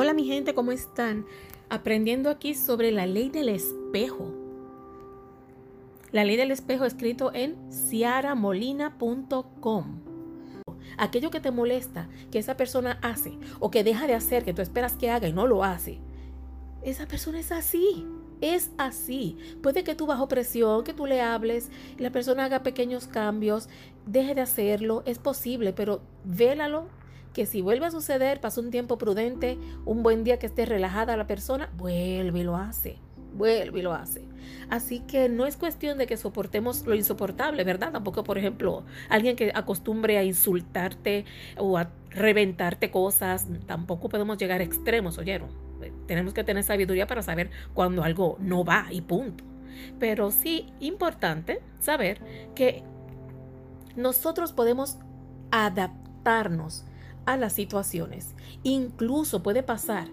Hola mi gente, ¿cómo están? Aprendiendo aquí sobre la ley del espejo. La ley del espejo escrito en ciaramolina.com. Aquello que te molesta, que esa persona hace o que deja de hacer, que tú esperas que haga y no lo hace, esa persona es así. Es así. Puede que tú bajo presión, que tú le hables, la persona haga pequeños cambios, deje de hacerlo, es posible, pero vélalo que si vuelve a suceder, pasa un tiempo prudente, un buen día que esté relajada la persona, vuelve y lo hace, vuelve y lo hace. Así que no es cuestión de que soportemos lo insoportable, ¿verdad? Tampoco, por ejemplo, alguien que acostumbre a insultarte o a reventarte cosas, tampoco podemos llegar a extremos, ¿oyeron? Tenemos que tener sabiduría para saber cuando algo no va y punto. Pero sí importante saber que nosotros podemos adaptarnos a las situaciones. Incluso puede pasar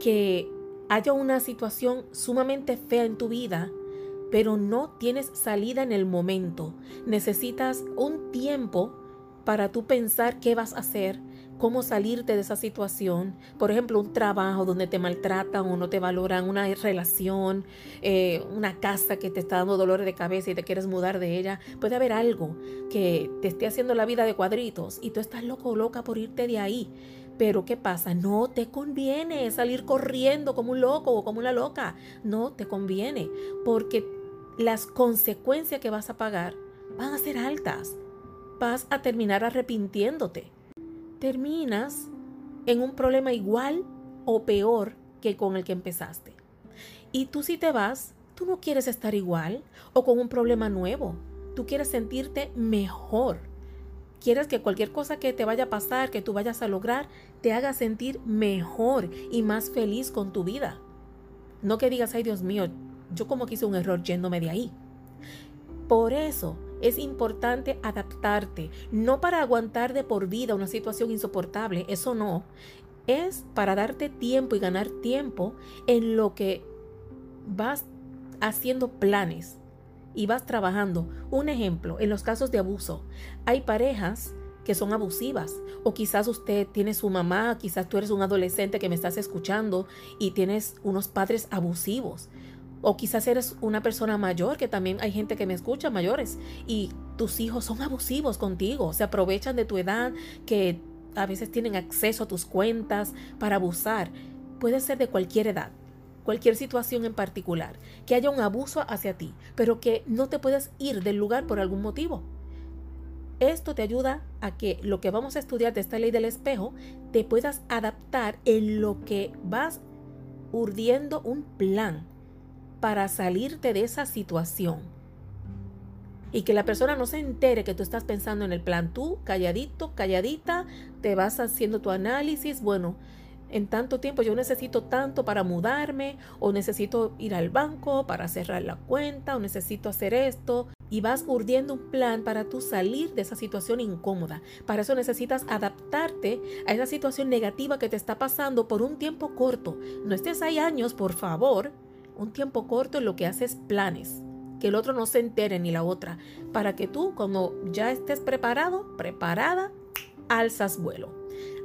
que haya una situación sumamente fea en tu vida, pero no tienes salida en el momento. Necesitas un tiempo para tú pensar qué vas a hacer, cómo salirte de esa situación. Por ejemplo, un trabajo donde te maltratan o no te valoran, una relación, eh, una casa que te está dando dolor de cabeza y te quieres mudar de ella. Puede haber algo que te esté haciendo la vida de cuadritos y tú estás loco o loca por irte de ahí. Pero ¿qué pasa? No te conviene salir corriendo como un loco o como una loca. No te conviene porque las consecuencias que vas a pagar van a ser altas. Vas a terminar arrepintiéndote terminas en un problema igual o peor que con el que empezaste. Y tú si te vas, tú no quieres estar igual o con un problema nuevo. Tú quieres sentirte mejor. Quieres que cualquier cosa que te vaya a pasar, que tú vayas a lograr, te haga sentir mejor y más feliz con tu vida. No que digas, ay Dios mío, yo como que hice un error yéndome de ahí. Por eso es importante adaptarte, no para aguantar de por vida una situación insoportable, eso no. Es para darte tiempo y ganar tiempo en lo que vas haciendo planes y vas trabajando. Un ejemplo, en los casos de abuso, hay parejas que son abusivas. O quizás usted tiene su mamá, quizás tú eres un adolescente que me estás escuchando y tienes unos padres abusivos. O quizás eres una persona mayor, que también hay gente que me escucha, mayores, y tus hijos son abusivos contigo, se aprovechan de tu edad, que a veces tienen acceso a tus cuentas para abusar. Puede ser de cualquier edad, cualquier situación en particular, que haya un abuso hacia ti, pero que no te puedes ir del lugar por algún motivo. Esto te ayuda a que lo que vamos a estudiar de esta ley del espejo te puedas adaptar en lo que vas urdiendo un plan para salirte de esa situación. Y que la persona no se entere que tú estás pensando en el plan. Tú, calladito, calladita, te vas haciendo tu análisis. Bueno, en tanto tiempo yo necesito tanto para mudarme, o necesito ir al banco para cerrar la cuenta, o necesito hacer esto. Y vas urdiendo un plan para tú salir de esa situación incómoda. Para eso necesitas adaptarte a esa situación negativa que te está pasando por un tiempo corto. No estés ahí años, por favor, un tiempo corto en lo que haces planes, que el otro no se entere ni la otra, para que tú, como ya estés preparado, preparada, alzas vuelo.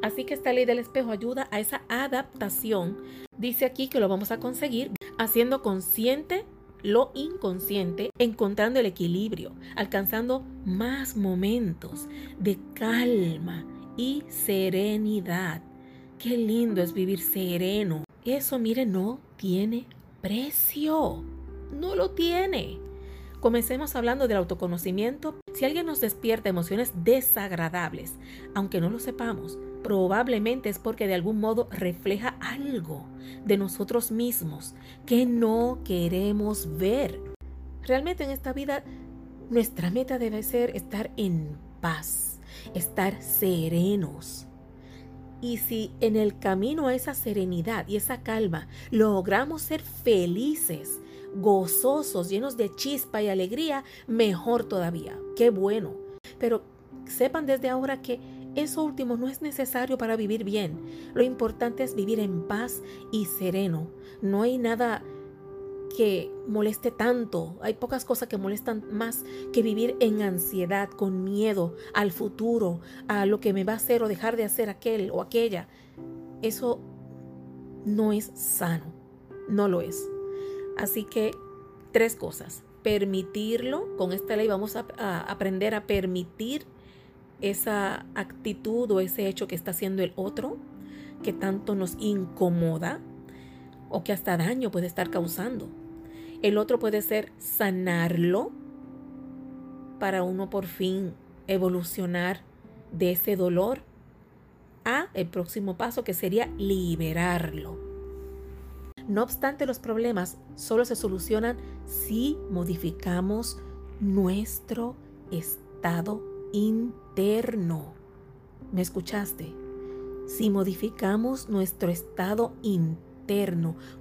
Así que esta ley del espejo ayuda a esa adaptación. Dice aquí que lo vamos a conseguir haciendo consciente lo inconsciente, encontrando el equilibrio, alcanzando más momentos de calma y serenidad. Qué lindo es vivir sereno. Eso, mire, no tiene precio. No lo tiene. Comencemos hablando del autoconocimiento. Si alguien nos despierta emociones desagradables, aunque no lo sepamos, probablemente es porque de algún modo refleja algo de nosotros mismos que no queremos ver. Realmente en esta vida nuestra meta debe ser estar en paz, estar serenos, y si en el camino a esa serenidad y esa calma logramos ser felices, gozosos, llenos de chispa y alegría, mejor todavía. Qué bueno. Pero sepan desde ahora que eso último no es necesario para vivir bien. Lo importante es vivir en paz y sereno. No hay nada que moleste tanto. Hay pocas cosas que molestan más que vivir en ansiedad, con miedo al futuro, a lo que me va a hacer o dejar de hacer aquel o aquella. Eso no es sano, no lo es. Así que tres cosas. Permitirlo, con esta ley vamos a, a aprender a permitir esa actitud o ese hecho que está haciendo el otro, que tanto nos incomoda o que hasta daño puede estar causando. El otro puede ser sanarlo para uno por fin evolucionar de ese dolor a el próximo paso que sería liberarlo. No obstante, los problemas solo se solucionan si modificamos nuestro estado interno. ¿Me escuchaste? Si modificamos nuestro estado interno,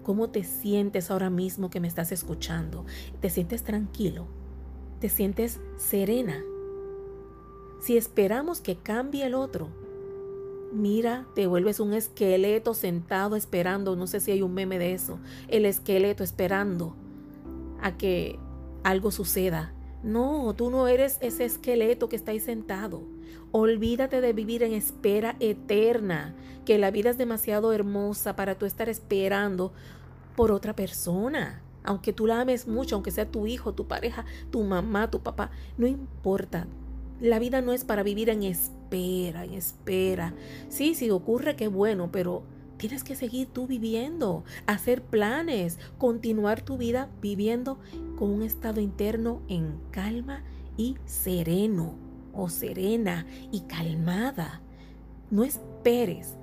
¿cómo te sientes ahora mismo que me estás escuchando? ¿Te sientes tranquilo? ¿Te sientes serena? Si esperamos que cambie el otro, mira, te vuelves un esqueleto sentado esperando, no sé si hay un meme de eso, el esqueleto esperando a que algo suceda no, tú no eres ese esqueleto que está ahí sentado. Olvídate de vivir en espera eterna, que la vida es demasiado hermosa para tú estar esperando por otra persona. Aunque tú la ames mucho, aunque sea tu hijo, tu pareja, tu mamá, tu papá, no importa. La vida no es para vivir en espera, en espera. Sí, si ocurre, qué bueno, pero Tienes que seguir tú viviendo, hacer planes, continuar tu vida viviendo con un estado interno en calma y sereno o serena y calmada. No esperes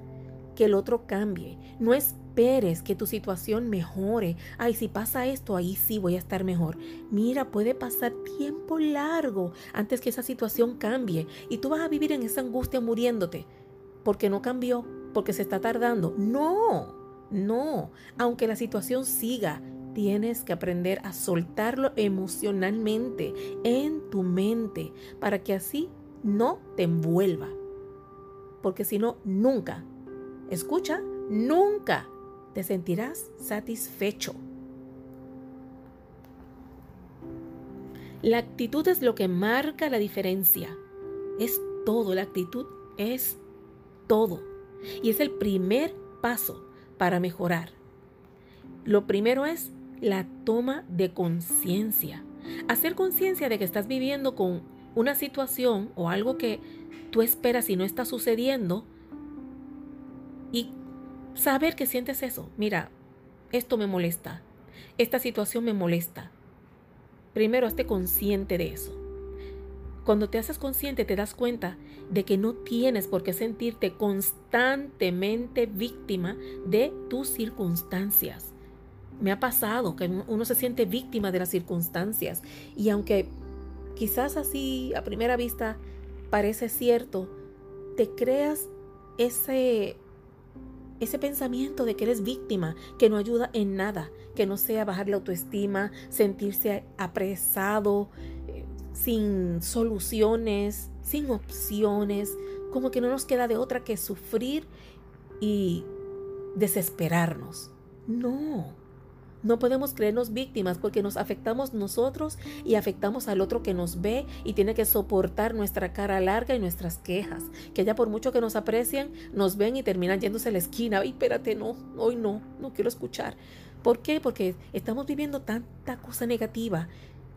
que el otro cambie, no esperes que tu situación mejore. Ay, si pasa esto, ahí sí voy a estar mejor. Mira, puede pasar tiempo largo antes que esa situación cambie y tú vas a vivir en esa angustia muriéndote porque no cambió porque se está tardando. No, no. Aunque la situación siga, tienes que aprender a soltarlo emocionalmente en tu mente para que así no te envuelva. Porque si no, nunca, escucha, nunca te sentirás satisfecho. La actitud es lo que marca la diferencia. Es todo, la actitud es todo. Y es el primer paso para mejorar. Lo primero es la toma de conciencia. Hacer conciencia de que estás viviendo con una situación o algo que tú esperas y no está sucediendo y saber que sientes eso. Mira, esto me molesta. Esta situación me molesta. Primero, esté consciente de eso. Cuando te haces consciente te das cuenta de que no tienes por qué sentirte constantemente víctima de tus circunstancias. Me ha pasado que uno se siente víctima de las circunstancias y aunque quizás así a primera vista parece cierto, te creas ese ese pensamiento de que eres víctima, que no ayuda en nada, que no sea bajar la autoestima, sentirse apresado, sin soluciones, sin opciones, como que no nos queda de otra que sufrir y desesperarnos. No, no podemos creernos víctimas porque nos afectamos nosotros y afectamos al otro que nos ve y tiene que soportar nuestra cara larga y nuestras quejas. Que ya por mucho que nos aprecien, nos ven y terminan yéndose a la esquina. Ay, espérate, no, hoy no, no quiero escuchar. ¿Por qué? Porque estamos viviendo tanta cosa negativa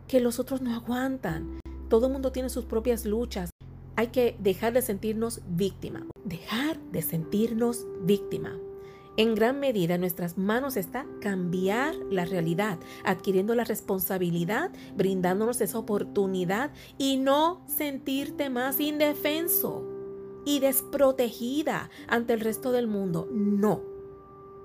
que los otros no aguantan. Todo el mundo tiene sus propias luchas. Hay que dejar de sentirnos víctima. Dejar de sentirnos víctima. En gran medida en nuestras manos está cambiar la realidad, adquiriendo la responsabilidad, brindándonos esa oportunidad y no sentirte más indefenso y desprotegida ante el resto del mundo. No.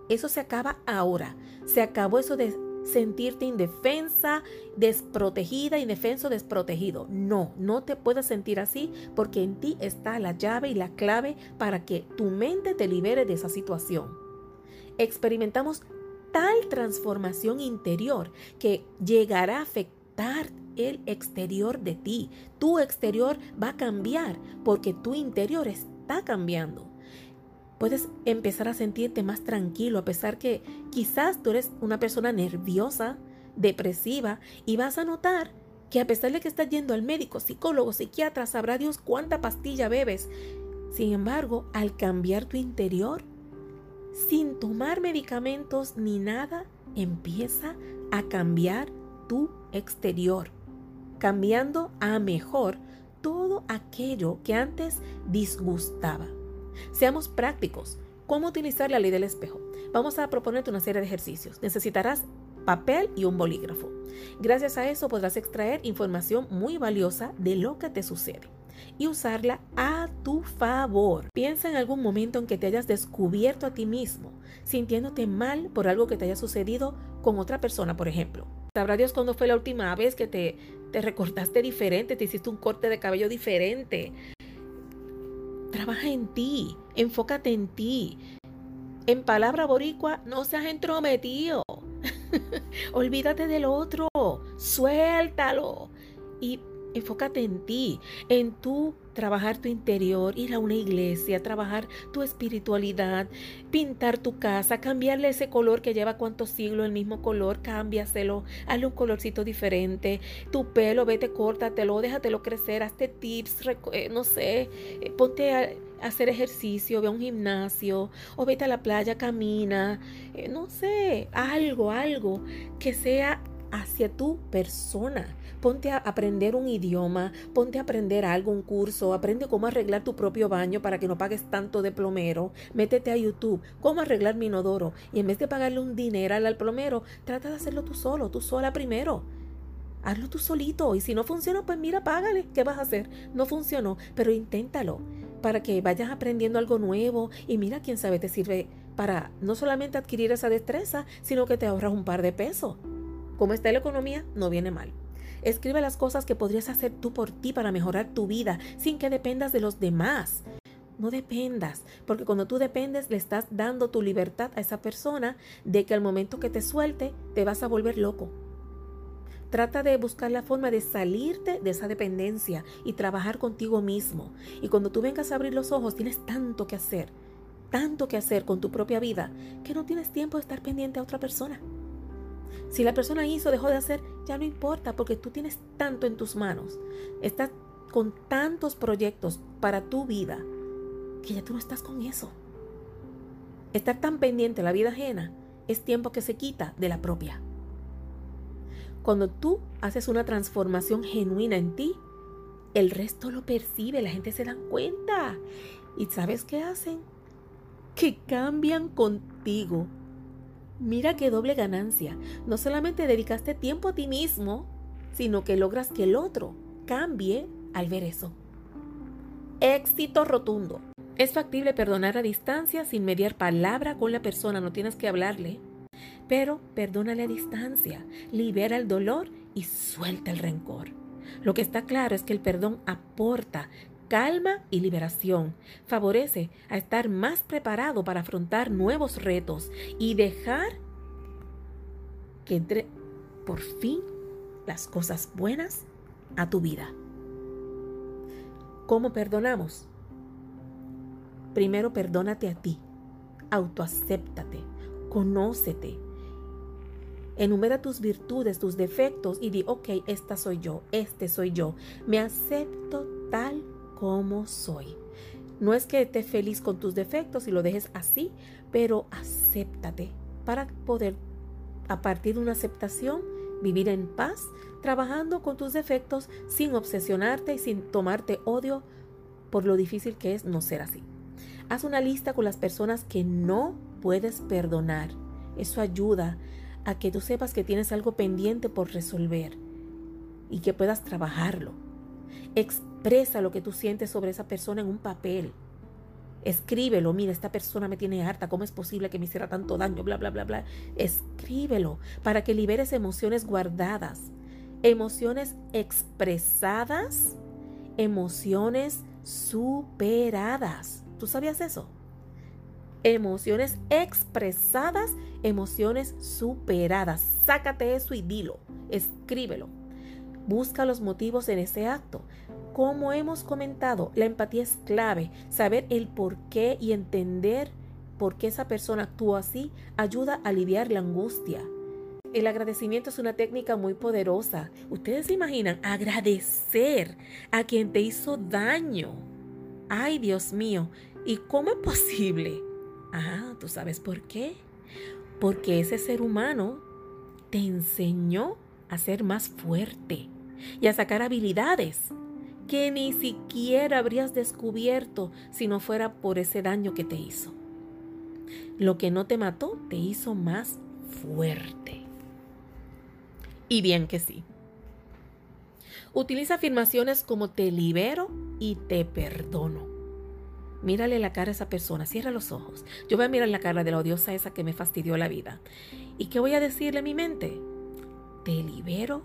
Eso se acaba ahora. Se acabó eso de sentirte indefensa, desprotegida, indefenso, desprotegido. No, no te puedes sentir así porque en ti está la llave y la clave para que tu mente te libere de esa situación. Experimentamos tal transformación interior que llegará a afectar el exterior de ti. Tu exterior va a cambiar porque tu interior está cambiando puedes empezar a sentirte más tranquilo a pesar que quizás tú eres una persona nerviosa, depresiva y vas a notar que a pesar de que estás yendo al médico, psicólogo, psiquiatra, sabrá Dios cuánta pastilla bebes. Sin embargo, al cambiar tu interior, sin tomar medicamentos ni nada, empieza a cambiar tu exterior, cambiando a mejor todo aquello que antes disgustaba. Seamos prácticos. ¿Cómo utilizar la ley del espejo? Vamos a proponerte una serie de ejercicios. Necesitarás papel y un bolígrafo. Gracias a eso podrás extraer información muy valiosa de lo que te sucede y usarla a tu favor. Piensa en algún momento en que te hayas descubierto a ti mismo, sintiéndote mal por algo que te haya sucedido con otra persona, por ejemplo. Sabrá Dios cuándo fue la última vez que te, te recortaste diferente, te hiciste un corte de cabello diferente. Trabaja en ti, enfócate en ti. En palabra boricua, no seas entrometido. Olvídate del otro, suéltalo. Y Enfócate en ti, en tu trabajar tu interior, ir a una iglesia, trabajar tu espiritualidad, pintar tu casa, cambiarle ese color que lleva cuántos siglos el mismo color, cámbiaselo, hazle un colorcito diferente. Tu pelo, vete, córtatelo, déjatelo crecer, hazte tips, eh, no sé, eh, ponte a, hacer ejercicio, ve a un gimnasio o vete a la playa, camina, eh, no sé, algo, algo que sea hacia tu persona. Ponte a aprender un idioma, ponte a aprender algo, un curso, aprende cómo arreglar tu propio baño para que no pagues tanto de plomero. Métete a YouTube, cómo arreglar mi inodoro. Y en vez de pagarle un dinero al plomero, trata de hacerlo tú solo, tú sola primero. Hazlo tú solito y si no funciona, pues mira, págale. ¿Qué vas a hacer? No funcionó, pero inténtalo para que vayas aprendiendo algo nuevo y mira, quién sabe, te sirve para no solamente adquirir esa destreza, sino que te ahorras un par de pesos. Como está la economía, no viene mal. Escribe las cosas que podrías hacer tú por ti para mejorar tu vida sin que dependas de los demás. No dependas, porque cuando tú dependes le estás dando tu libertad a esa persona de que al momento que te suelte te vas a volver loco. Trata de buscar la forma de salirte de esa dependencia y trabajar contigo mismo. Y cuando tú vengas a abrir los ojos tienes tanto que hacer, tanto que hacer con tu propia vida, que no tienes tiempo de estar pendiente a otra persona. Si la persona hizo, dejó de hacer, ya no importa porque tú tienes tanto en tus manos. Estás con tantos proyectos para tu vida que ya tú no estás con eso. Estar tan pendiente de la vida ajena es tiempo que se quita de la propia. Cuando tú haces una transformación genuina en ti, el resto lo percibe, la gente se da cuenta. ¿Y sabes qué hacen? Que cambian contigo Mira qué doble ganancia. No solamente dedicaste tiempo a ti mismo, sino que logras que el otro cambie al ver eso. Éxito rotundo. Es factible perdonar a distancia sin mediar palabra con la persona, no tienes que hablarle. Pero perdónale a distancia, libera el dolor y suelta el rencor. Lo que está claro es que el perdón aporta calma y liberación. Favorece a estar más preparado para afrontar nuevos retos y dejar que entre por fin las cosas buenas a tu vida. ¿Cómo perdonamos? Primero perdónate a ti, autoacéptate, conócete, enumera tus virtudes, tus defectos y di, ok, esta soy yo, este soy yo, me acepto tal como soy. No es que estés feliz con tus defectos y lo dejes así, pero acéptate para poder, a partir de una aceptación, vivir en paz, trabajando con tus defectos sin obsesionarte y sin tomarte odio por lo difícil que es no ser así. Haz una lista con las personas que no puedes perdonar. Eso ayuda a que tú sepas que tienes algo pendiente por resolver y que puedas trabajarlo. Expresa lo que tú sientes sobre esa persona en un papel. Escríbelo, mira, esta persona me tiene harta, ¿cómo es posible que me hiciera tanto daño? Bla, bla, bla, bla. Escríbelo para que liberes emociones guardadas, emociones expresadas, emociones superadas. ¿Tú sabías eso? Emociones expresadas, emociones superadas. Sácate eso y dilo, escríbelo. Busca los motivos en ese acto. Como hemos comentado, la empatía es clave. Saber el por qué y entender por qué esa persona actuó así ayuda a aliviar la angustia. El agradecimiento es una técnica muy poderosa. Ustedes se imaginan agradecer a quien te hizo daño. Ay, Dios mío, ¿y cómo es posible? Ah, ¿tú sabes por qué? Porque ese ser humano te enseñó a ser más fuerte y a sacar habilidades que ni siquiera habrías descubierto si no fuera por ese daño que te hizo. Lo que no te mató te hizo más fuerte. Y bien que sí. Utiliza afirmaciones como te libero y te perdono. Mírale la cara a esa persona, cierra los ojos. Yo voy a mirar la cara de la odiosa esa que me fastidió la vida. ¿Y qué voy a decirle a mi mente? Te libero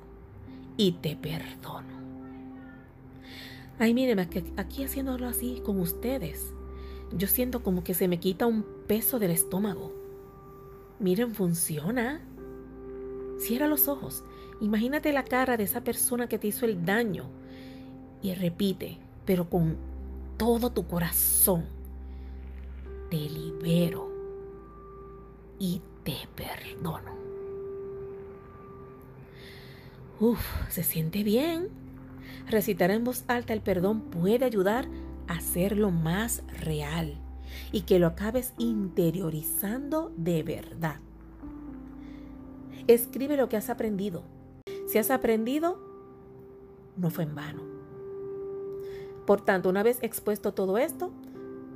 y te perdono. Ay, mírenme, aquí haciéndolo así con ustedes, yo siento como que se me quita un peso del estómago. Miren, funciona. Cierra los ojos. Imagínate la cara de esa persona que te hizo el daño y repite, pero con todo tu corazón. Te libero y te perdono. Uf, se siente bien. Recitar en voz alta el perdón puede ayudar a hacerlo más real y que lo acabes interiorizando de verdad. Escribe lo que has aprendido. Si has aprendido, no fue en vano. Por tanto, una vez expuesto todo esto,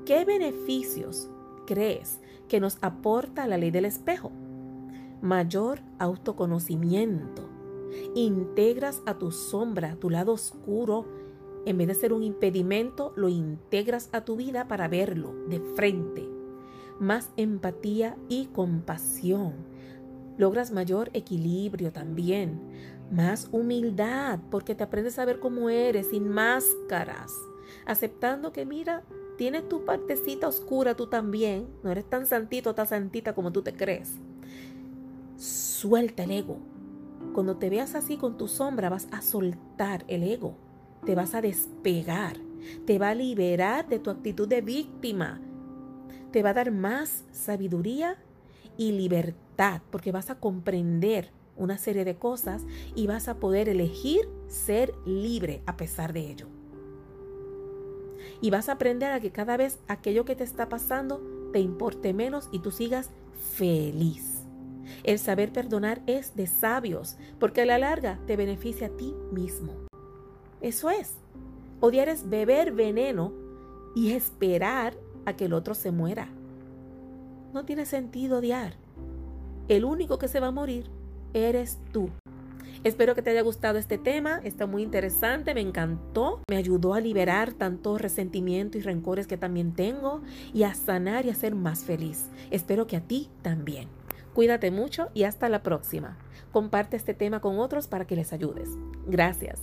¿qué beneficios crees que nos aporta la ley del espejo? Mayor autoconocimiento. Integras a tu sombra, tu lado oscuro, en vez de ser un impedimento, lo integras a tu vida para verlo de frente. Más empatía y compasión. Logras mayor equilibrio también. Más humildad, porque te aprendes a ver cómo eres, sin máscaras. Aceptando que, mira, tienes tu partecita oscura tú también. No eres tan santito, tan santita como tú te crees. Suelta el ego. Cuando te veas así con tu sombra, vas a soltar el ego te vas a despegar, te va a liberar de tu actitud de víctima, te va a dar más sabiduría y libertad, porque vas a comprender una serie de cosas y vas a poder elegir ser libre a pesar de ello. Y vas a aprender a que cada vez aquello que te está pasando te importe menos y tú sigas feliz. El saber perdonar es de sabios, porque a la larga te beneficia a ti mismo. Eso es. Odiar es beber veneno y esperar a que el otro se muera. No tiene sentido odiar. El único que se va a morir eres tú. Espero que te haya gustado este tema, está muy interesante, me encantó, me ayudó a liberar tanto resentimiento y rencores que también tengo y a sanar y a ser más feliz. Espero que a ti también. Cuídate mucho y hasta la próxima. Comparte este tema con otros para que les ayudes. Gracias.